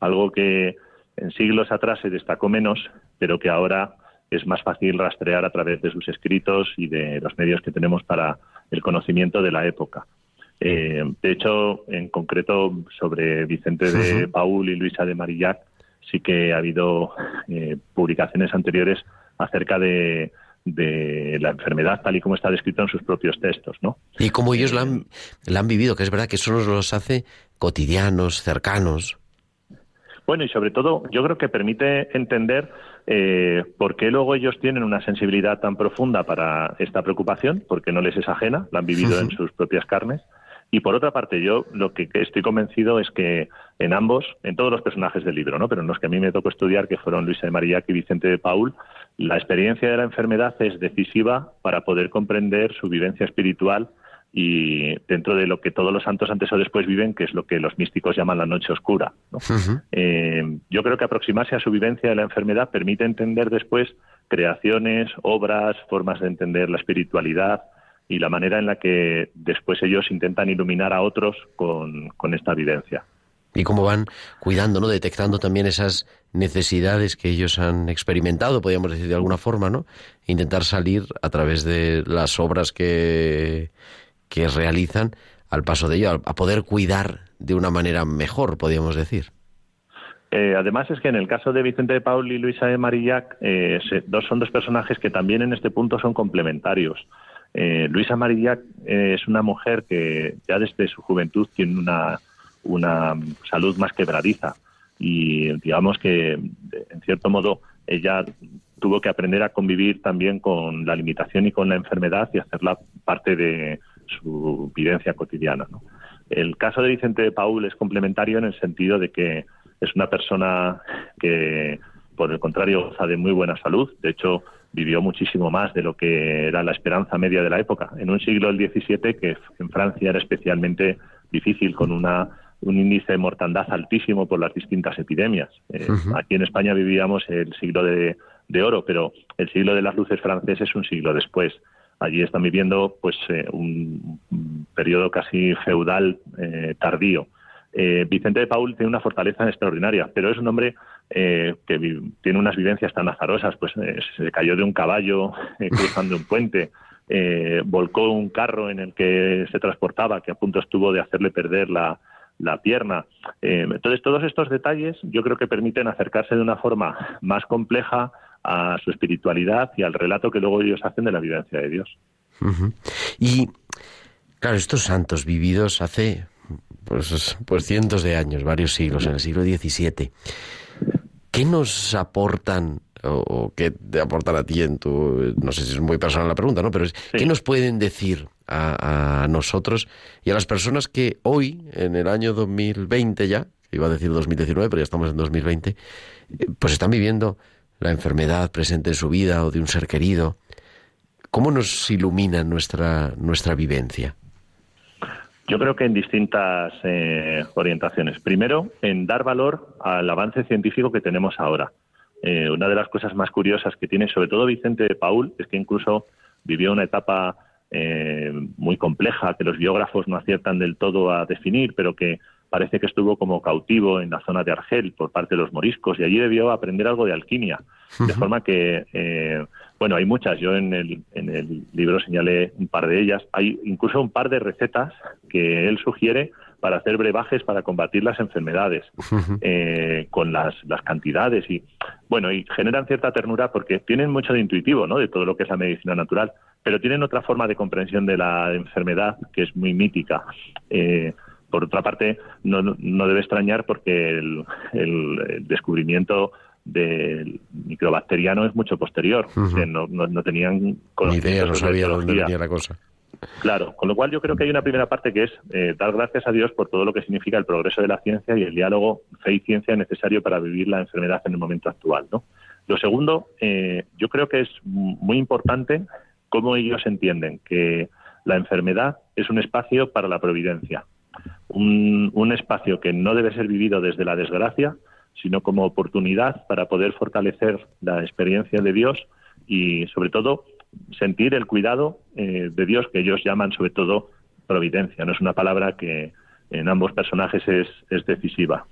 algo que en siglos atrás se destacó menos, pero que ahora es más fácil rastrear a través de sus escritos y de los medios que tenemos para el conocimiento de la época. Eh, de hecho, en concreto, sobre Vicente de Paul y Luisa de Marillac, sí que ha habido eh, publicaciones anteriores acerca de, de la enfermedad, tal y como está descrito en sus propios textos, ¿no? Y como ellos la han, la han vivido, que es verdad que eso nos los hace cotidianos, cercanos. Bueno, y sobre todo, yo creo que permite entender eh, por qué luego ellos tienen una sensibilidad tan profunda para esta preocupación, porque no les es ajena, la han vivido <laughs> en sus propias carnes. Y por otra parte, yo lo que estoy convencido es que en ambos, en todos los personajes del libro, ¿no? pero en los que a mí me tocó estudiar, que fueron Luisa de Marillac y Vicente de Paul, la experiencia de la enfermedad es decisiva para poder comprender su vivencia espiritual y dentro de lo que todos los santos antes o después viven, que es lo que los místicos llaman la noche oscura. ¿no? Eh, yo creo que aproximarse a su vivencia de la enfermedad permite entender después creaciones, obras, formas de entender la espiritualidad y la manera en la que después ellos intentan iluminar a otros con, con esta vivencia. y cómo van cuidando, ¿no? Detectando también esas necesidades que ellos han experimentado, podríamos decir de alguna forma, ¿no? Intentar salir a través de las obras que, que realizan al paso de ello, a, poder cuidar de una manera mejor, podríamos decir. Eh, además es que en el caso de Vicente de Paul y Luisa de Marillac, eh, se- dos, son dos personajes que también en este punto son complementarios. Eh, Luisa Marillac eh, es una mujer que ya desde su juventud tiene una, una salud más quebradiza y digamos que en cierto modo ella tuvo que aprender a convivir también con la limitación y con la enfermedad y hacerla parte de su vivencia cotidiana. El caso de Vicente de Paul es complementario en el sentido de que es una persona que, por el contrario, goza de muy buena salud. De hecho, vivió muchísimo más de lo que era la esperanza media de la época. En un siglo del XVII que en Francia era especialmente difícil, con una, un índice de mortandad altísimo por las distintas epidemias. Eh, Aquí en España vivíamos el siglo de, de oro, pero el siglo de las luces francés es un siglo después. Allí están viviendo pues eh, un, un periodo casi feudal eh, tardío. Eh, Vicente de Paul tiene una fortaleza extraordinaria, pero es un hombre eh, que tiene unas vivencias tan azarosas, pues eh, se cayó de un caballo cruzando un puente, volcó un carro en el que se transportaba, que a punto estuvo de hacerle perder la, pierna. Entonces, todos estos detalles yo creo que permiten acercarse de una forma más compleja a su espiritualidad y al relato que luego ellos hacen de la vivencia de Dios. Y claro, estos santos vividos hace pues, pues cientos de años, varios siglos, en el siglo XVII, ¿qué nos aportan o, o qué te aportan a ti en tu, no sé si es muy personal la pregunta, ¿no? Pero es, ¿qué nos pueden decir a, a nosotros y a las personas que hoy, en el año 2020 ya, iba a decir 2019, pero ya estamos en 2020, eh, pues están viviendo la enfermedad presente en su vida o de un ser querido? ¿Cómo nos ilumina nuestra, nuestra vivencia? Yo creo que en distintas eh, orientaciones. Primero, en dar valor al avance científico que tenemos ahora. Eh, una de las cosas más curiosas que tiene, sobre todo Vicente de Paul, es que incluso vivió una etapa eh, muy compleja que los biógrafos no aciertan del todo a definir, pero que parece que estuvo como cautivo en la zona de Argel por parte de los moriscos y allí debió aprender algo de alquimia. De forma que, eh, bueno, hay muchas. Yo en el, en el libro señalé un par de ellas. Hay incluso un par de recetas que él sugiere para hacer brebajes para combatir las enfermedades, eh, con las, las cantidades y, bueno, y generan cierta ternura porque tienen mucho de intuitivo, ¿no? De todo lo que es la medicina natural, pero tienen otra forma de comprensión de la enfermedad que es muy mítica. Eh, por otra parte, no, no debe extrañar porque el, el- el descubrimiento del microbacteriano es mucho posterior. O sea, no, no- no tenían Ni idea, no sabía dónde venía la cosa. Claro, con lo cual yo creo que hay una primera parte que es eh, dar gracias a Dios por todo lo que significa el progreso de la ciencia y el diálogo fe y ciencia necesario para vivir la enfermedad en el momento actual. ¿no? Lo segundo, eh, yo creo que es muy importante cómo ellos entienden que la enfermedad es un espacio para la providencia, un, un espacio que no debe ser vivido desde la desgracia, sino como oportunidad para poder fortalecer la experiencia de Dios y, sobre todo, sentir el cuidado eh, de Dios que ellos llaman, sobre todo, providencia. No es una palabra que en ambos personajes es, es decisiva.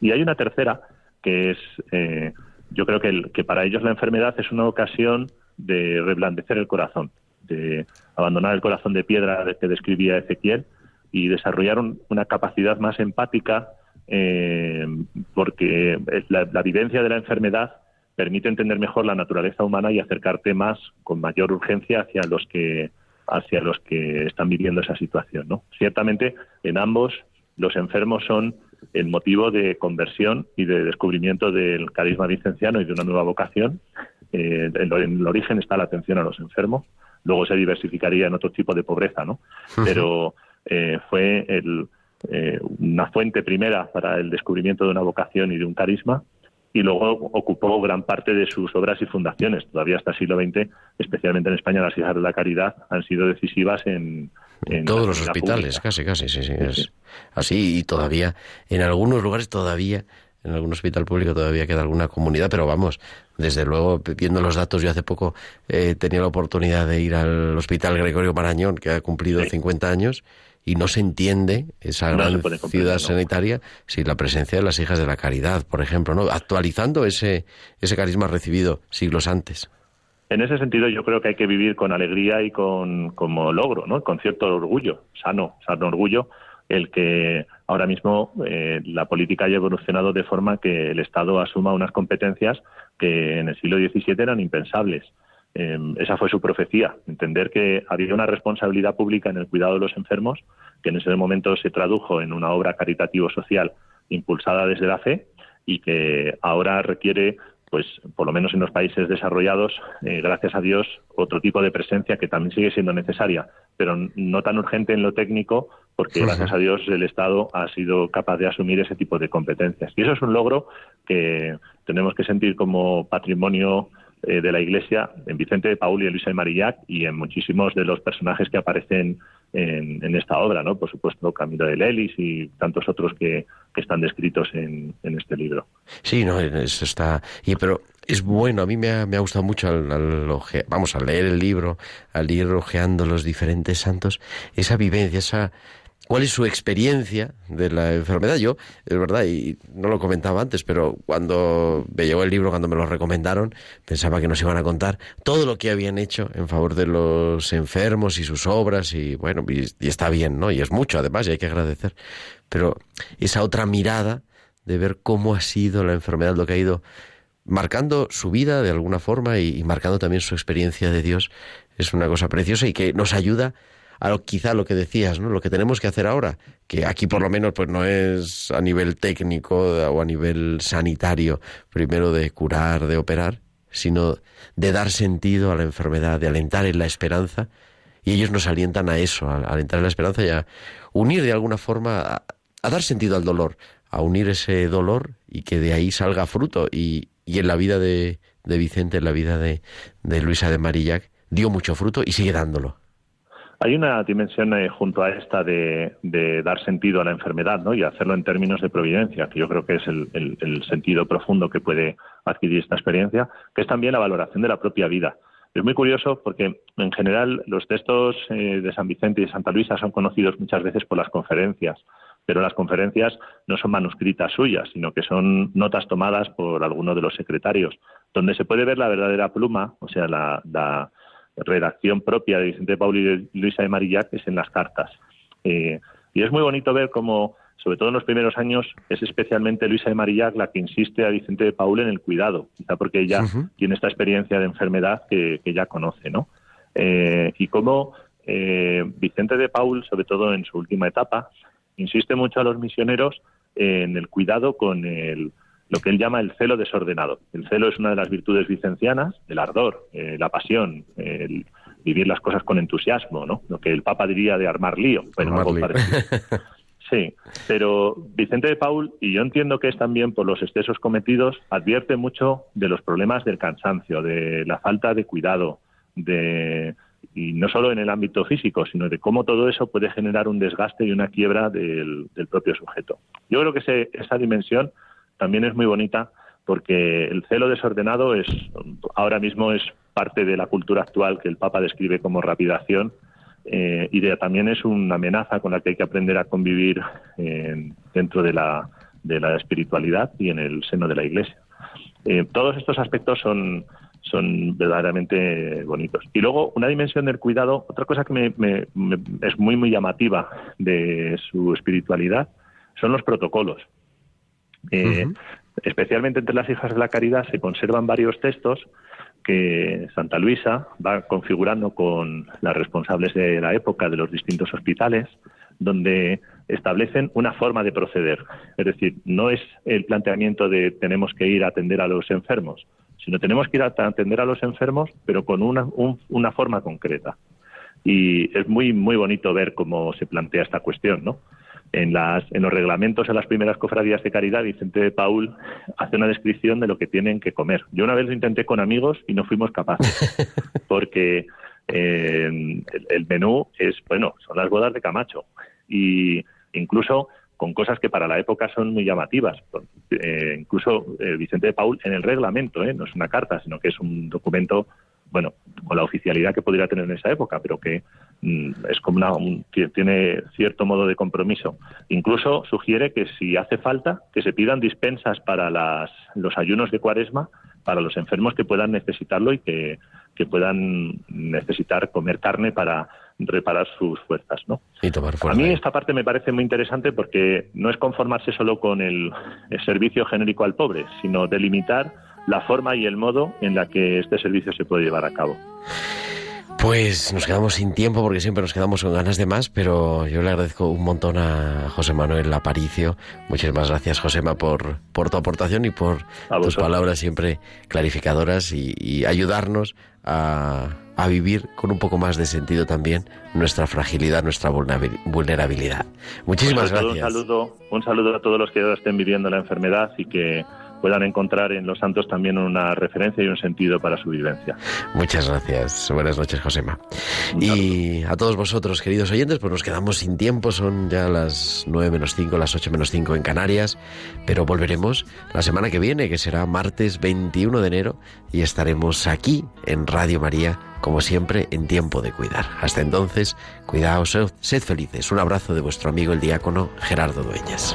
Y hay una tercera que es, eh, yo creo que, el- que para ellos la enfermedad es una ocasión de reblandecer el corazón, de abandonar el corazón de piedra que describía Ezequiel y desarrollar un- una capacidad más empática, eh, porque la, la vivencia de la enfermedad permite entender mejor la naturaleza humana y acercarte más con mayor urgencia hacia los que hacia los que están viviendo esa situación. ¿no? Ciertamente, en ambos, los enfermos son el motivo de conversión y de descubrimiento del carisma vicenciano y de una nueva vocación. Eh, en, en el origen está la atención a los enfermos, luego se diversificaría en otro tipo de pobreza, ¿no? Pero eh, fue el, eh, una fuente primera para el descubrimiento de una vocación y de un carisma y luego ocupó gran parte de sus obras y fundaciones. Todavía hasta el siglo XX, especialmente en España, las hijas de la caridad han sido decisivas en, en todos los hospitales, pública. casi, casi, sí, sí. Es así y todavía, en algunos lugares todavía, en algún hospital público todavía queda alguna comunidad, pero vamos, desde luego, viendo los datos, yo hace poco eh, tenía la oportunidad de ir al Hospital Gregorio Marañón, que ha cumplido Sí. 50 años, y no se entiende esa No gran ciudad no. sanitaria sin la presencia de las hijas de la caridad, por ejemplo, ¿no? Actualizando ese, ese carisma recibido siglos antes. En ese sentido, yo creo que hay que vivir con alegría y con como logro, ¿no? Con cierto orgullo, sano, sano orgullo, el que ahora mismo eh, la política haya evolucionado de forma que el Estado asuma unas competencias que en el siglo XVII eran impensables. Eh, esa fue su profecía, entender que había una responsabilidad pública en el cuidado de los enfermos, que en ese momento se tradujo en una obra caritativo-social impulsada desde la fe y que ahora requiere pues por lo menos en los países desarrollados, eh, gracias a Dios, otro tipo de presencia que también sigue siendo necesaria, pero no tan urgente en lo técnico, porque gracias a Dios el Estado ha sido capaz de asumir ese tipo de competencias. Y eso es un logro que tenemos que sentir como patrimonio eh, de la Iglesia en Vicente de Paul y en Luisa de Marillac y en muchísimos de los personajes que aparecen en, esta obra, ¿no? Por supuesto, Camilo de Lelis y tantos otros que, están descritos en, en, este libro. Sí, no, eso está. Y, pero es bueno, a mí me ha, me ha gustado mucho al, al vamos a leer el libro, al ir ojeando los diferentes santos, esa vivencia, esa cuál es su experiencia de la enfermedad. Yo, es verdad, y no lo comentaba antes, pero cuando me llegó el libro, cuando me lo recomendaron, pensaba que nos iban a contar todo lo que habían hecho en favor de los enfermos y sus obras, y bueno, y, está bien, ¿no? Y es mucho, además, y hay que agradecer. Pero esa otra mirada de ver cómo ha sido la enfermedad, lo que ha ido marcando su vida de alguna forma y, marcando también su experiencia de Dios, es una cosa preciosa y que nos ayuda lo, quizá lo que decías, ¿no? Lo que tenemos que hacer ahora, que aquí por lo menos pues no es a nivel técnico o a nivel sanitario, primero de curar, de operar, sino de dar sentido a la enfermedad, de alentar en la esperanza, y ellos nos alientan a eso, a, alentar en la esperanza y a unir de alguna forma, a, a dar sentido al dolor, a unir ese dolor y que de ahí salga fruto. Y, y en la vida de, de, Vicente, en la vida de, de Luisa de Marillac, dio mucho fruto y sigue dándolo. Hay una dimensión eh, junto a esta de, dar sentido a la enfermedad ¿no? y hacerlo en términos de providencia, que yo creo que es el, sentido profundo que puede adquirir esta experiencia, que es también la valoración de la propia vida. Es muy curioso porque, en general, los textos eh, de San Vicente y de Santa Luisa son conocidos muchas veces por las conferencias, pero las conferencias no son manuscritas suyas, sino que son notas tomadas por alguno de los secretarios, donde se puede ver la verdadera pluma, o sea, la, la redacción propia de Vicente Paul y de Luisa de Marillac es en las cartas. Eh, y es muy bonito ver cómo, sobre todo en los primeros años, es especialmente Luisa de Marillac la que insiste a Vicente de Paul en el cuidado, quizá porque ella uh -huh. tiene esta experiencia de enfermedad que, que ya conoce, ¿no? Eh, y cómo eh, Vicente de Paul, sobre todo en su última etapa, insiste mucho a los misioneros en el cuidado con el, lo que él llama el celo desordenado. El celo es una de las virtudes vicencianas, el ardor, eh, la pasión, el vivir las cosas con entusiasmo, ¿no? Lo que el Papa diría de armar lío. Bueno, armar lío. <laughs> Sí, pero Vicente de Paul, y yo entiendo que es también por los excesos cometidos, advierte mucho de los problemas del cansancio, de la falta de cuidado, de y no solo en el ámbito físico, sino de cómo todo eso puede generar un desgaste y una quiebra del, del propio sujeto. Yo creo que ese, esa dimensión también es muy bonita porque el celo desordenado es ahora mismo es parte de la cultura actual que el Papa describe como rapidación eh, y también es una amenaza con la que hay que aprender a convivir eh, dentro de la, de la espiritualidad y en el seno de la Iglesia. Eh, todos estos aspectos son, son verdaderamente bonitos. Y luego, una dimensión del cuidado, otra cosa que me, me, me es muy, muy llamativa de su espiritualidad son los protocolos. Eh, uh -huh. Especialmente entre las hijas de la caridad se conservan varios textos que Santa Luisa va configurando con las responsables de la época de los distintos hospitales, donde establecen una forma de proceder. Es decir, no es el planteamiento de tenemos que ir a atender a los enfermos, sino tenemos que ir a atender a los enfermos, pero con una, un, una forma concreta. Y es muy, muy bonito ver cómo se plantea esta cuestión, ¿no? En, las, en los reglamentos de las primeras cofradías de caridad, Vicente de Paul hace una descripción de lo que tienen que comer. Yo una vez lo intenté con amigos y no fuimos capaces, <laughs> porque eh, el, el, menú es, bueno, son las bodas de Camacho y incluso con cosas que para la época son muy llamativas. Eh, incluso eh, Vicente de Paul en el reglamento, ¿eh? no es una carta, sino que es un documento, bueno, con la oficialidad que podría tener en esa época, pero que mm, es como una, un, tiene cierto modo de compromiso. Incluso sugiere que si hace falta, que se pidan dispensas para las, los ayunos de cuaresma para los enfermos que puedan necesitarlo y que, que puedan necesitar comer carne para reparar sus fuerzas, ¿no? Y tomar A mí esta parte me parece muy interesante porque no es conformarse solo con el, el, servicio genérico al pobre, sino delimitar la forma y el modo en la que este servicio se puede llevar a cabo. Pues nos quedamos sin tiempo porque siempre nos quedamos con ganas de más, pero yo le agradezco un montón a José Manuel Aparicio. Muchísimas gracias, Josema, por, por tu aportación y por tus palabras siempre clarificadoras y, y ayudarnos a, a vivir con un poco más de sentido también nuestra fragilidad, nuestra vulnerabil- vulnerabilidad. Muchísimas todo gracias. Un saludo, un saludo a todos los que estén viviendo la enfermedad y que puedan encontrar en los santos también una referencia y un sentido para su vivencia. Muchas gracias. Buenas noches, Josema. Y a todos vosotros, queridos oyentes, pues nos quedamos sin tiempo. Son ya las 9 menos 5, las 8 menos 5 en Canarias. Pero volveremos la semana que viene, que será martes 21 de enero, y estaremos aquí en Radio María, como siempre, en tiempo de cuidar. Hasta entonces, cuidaos, sed felices. Un abrazo de vuestro amigo el diácono Gerardo Dueñas.